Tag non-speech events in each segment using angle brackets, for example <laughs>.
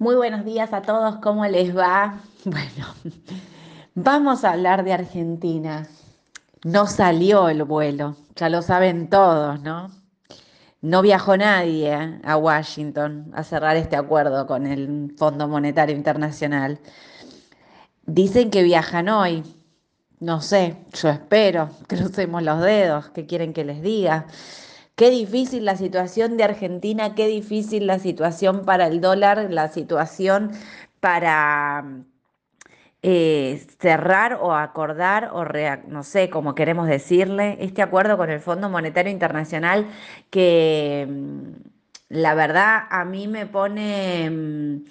Muy buenos días a todos, ¿cómo les va? <laughs> Bueno, vamos a hablar de Argentina. No salió el vuelo, ya lo saben todos, ¿no? No viajó nadie a Washington a cerrar este acuerdo con el Fondo Monetario Internacional. Dicen que viajan hoy. No sé, yo espero, <laughs> crucemos los dedos, ¿qué quieren que les diga? Qué difícil la situación de Argentina, qué difícil la situación para el dólar, la situación para eh, cerrar o acordar o no sé cómo queremos decirle este acuerdo con el Fondo Monetario Internacional que mm, la verdad a mí me pone mm,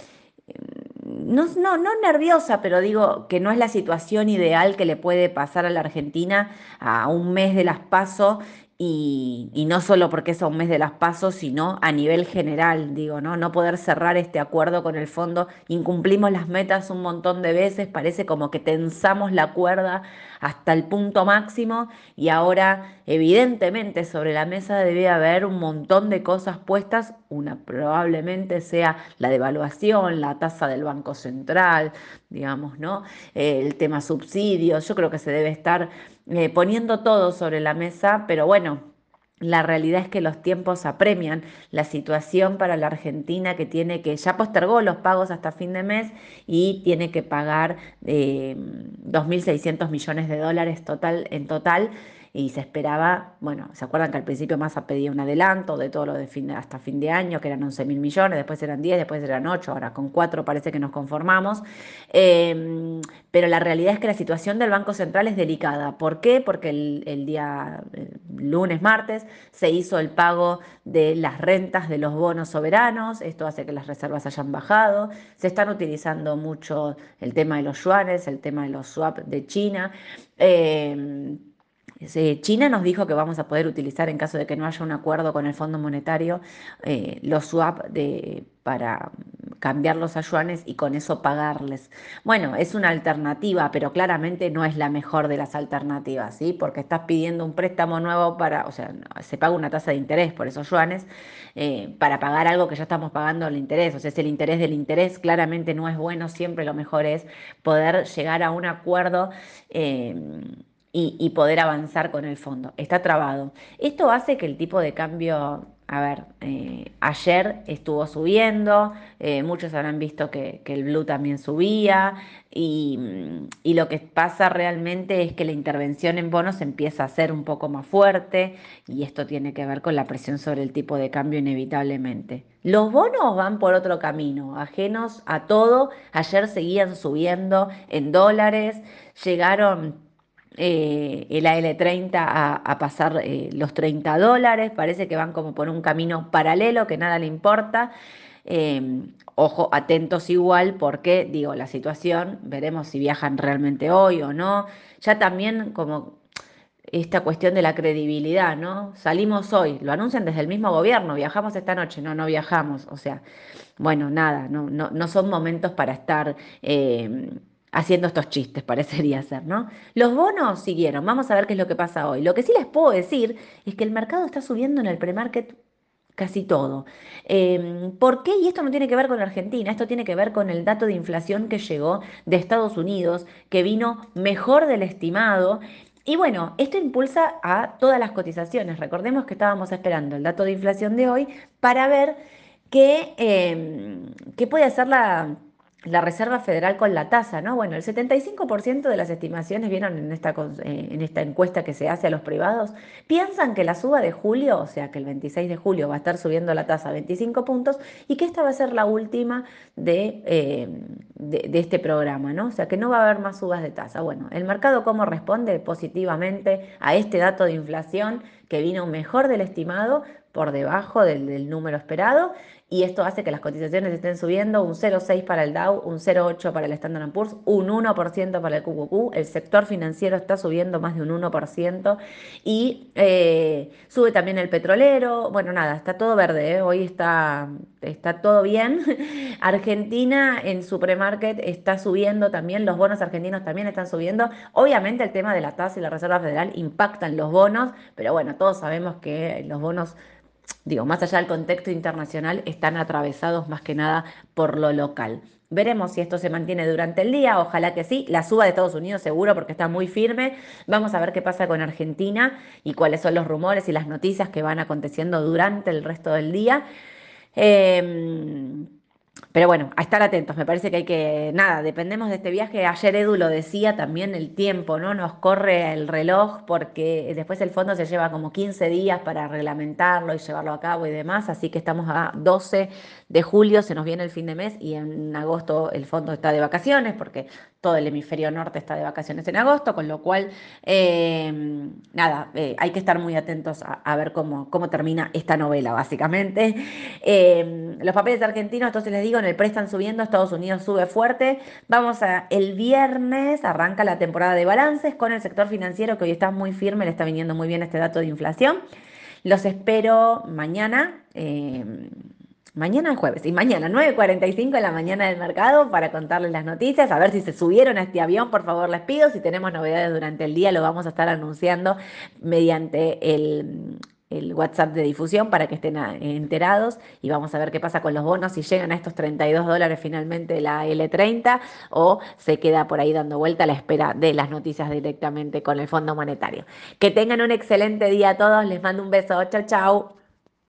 no, no, no nerviosa, pero digo que no es la situación ideal que le puede pasar a la Argentina a un mes de las pasos y, no solo porque es a un mes de las pasos, sino a nivel general, digo, ¿no? No poder cerrar este acuerdo con el fondo, incumplimos las metas un montón de veces, parece como que tensamos la cuerda hasta el punto máximo y ahora evidentemente sobre la mesa debe haber un montón de cosas puestas, una probablemente sea la devaluación, la tasa del Banco Central, digamos, ¿no? el tema subsidios, yo creo que se debe estar eh, poniendo todo sobre la mesa, pero bueno, la realidad es que los tiempos apremian la situación para la Argentina que tiene que, ya postergó los pagos hasta fin de mes y tiene que pagar eh, 2.600 millones de dólares total, en total y se esperaba, bueno, ¿se acuerdan que al principio Massa pedía un adelanto de todo lo de fin hasta fin de año, que eran 11 mil millones, después eran 10, después eran 8, ahora con 4 parece que nos conformamos? Em, pero la realidad es que la situación del Banco Central es delicada. ¿Por qué? Porque el, día lunes, martes, se hizo el pago de las rentas de los bonos soberanos, esto hace que las reservas hayan bajado, se están utilizando mucho el tema de los yuanes, el tema de los swap de China. Eh, China nos dijo que vamos a poder utilizar en caso de que no haya un acuerdo con el Fondo Monetario eh, los swap de, para cambiarlos a yuanes y con eso pagarles. Bueno, es una alternativa, pero claramente no es la mejor de las alternativas, ¿sí? Porque estás pidiendo un préstamo nuevo para, o sea, se paga una tasa de interés por esos yuanes eh, para pagar algo que ya estamos pagando el interés. O sea, es el interés del interés, claramente no es bueno, siempre lo mejor es poder llegar a un acuerdo. Eh, y, poder avanzar con el fondo. Está trabado. Esto hace que el tipo de cambio, a ver, eh, ayer estuvo subiendo, eh, muchos habrán visto que, el blue también subía y, y, lo que pasa realmente es que la intervención en bonos empieza a ser un poco más fuerte y esto tiene que ver con la presión sobre el tipo de cambio inevitablemente. Los bonos van por otro camino, ajenos a todo. Ayer seguían subiendo en dólares, llegaron eh, el AL30 a, pasar eh, los 30 dólares, parece que van como por un camino paralelo que nada le importa. Em, ojo, atentos igual porque, digo, la situación, veremos si viajan realmente hoy o no. Ya también como esta cuestión de la credibilidad, ¿no? Salimos hoy, lo anuncian desde el mismo gobierno, viajamos esta noche, no, no viajamos, o sea, bueno, nada, no, no, no son momentos para estar... Em, haciendo estos chistes, <laughs> parecería ser, ¿no? Los bonos siguieron, vamos a ver qué es lo que pasa hoy. Lo que sí les puedo decir es que el mercado está subiendo en el premarket casi todo. Em, ¿Por qué? Y esto no tiene que ver con Argentina, esto tiene que ver con el dato de inflación que llegó de Estados Unidos, que vino mejor del estimado. Y bueno, esto impulsa a todas las cotizaciones. Recordemos que estábamos esperando el dato de inflación de hoy para ver qué, em, qué puede hacer la la Reserva Federal con la tasa, ¿no? Bueno, el 75% de las estimaciones vieron en esta, eh, en esta encuesta que se hace a los privados, piensan que la suba de julio, o sea que el 26 de julio va a estar subiendo la tasa a 25 puntos y que esta va a ser la última de, eh, de, este programa, ¿no? O sea que no va a haber más subas de tasa. Bueno, el mercado cómo responde positivamente a este dato de inflación que vino mejor del estimado, por debajo del número esperado y esto hace que las cotizaciones estén subiendo un 0,6 para el Dow, un 0,8 para el Standard Poor's, un 1% para el QQQ, el sector financiero está subiendo más de un 1% y eh, sube también el petrolero, bueno, nada, está todo verde, ¿eh? hoy está, está todo bien. <laughs> Argentina en su premarket está subiendo también, los bonos argentinos también están subiendo, obviamente el tema de la tasa y la Reserva Federal impactan los bonos, pero bueno, todos sabemos que los bonos digo, más allá del contexto internacional, están atravesados más que nada por lo local. Veremos si esto se mantiene durante el día, ojalá que sí. La suba de Estados Unidos seguro porque está muy firme. Vamos a ver qué pasa con Argentina y cuáles son los rumores y las noticias que van aconteciendo durante el resto del día. Eh, pero bueno, a estar atentos, me parece que hay que, nada, dependemos de este viaje. Ayer Edu lo decía también, el tiempo, ¿no? Nos corre el reloj porque después el fondo se lleva como 15 días para reglamentarlo y llevarlo a cabo y demás, así que estamos a 12 de julio, se nos viene el fin de mes y en agosto el fondo está de vacaciones porque todo el hemisferio norte está de vacaciones en agosto, con lo cual, eh, nada, eh, hay que estar muy atentos a, ver cómo, cómo termina esta novela, básicamente. Eh, los papeles argentinos, entonces les digo, en el pre están subiendo, Estados Unidos sube fuerte. Vamos a, el viernes arranca la temporada de balances con el sector financiero que hoy está muy firme, le está viniendo muy bien este dato de inflación. Los espero mañana. Mañana jueves y mañana 9.45 de la mañana del mercado para contarles las noticias, a ver si se subieron a este avión, por favor les pido, si tenemos novedades durante el día lo vamos a estar anunciando mediante el, el WhatsApp de difusión para que estén enterados y vamos a ver qué pasa con los bonos, si llegan a estos 32 dólares finalmente la L30 o se queda por ahí dando vuelta a la espera de las noticias directamente con el Fondo Monetario. Que tengan un excelente día a todos, les mando un beso, chao, chao.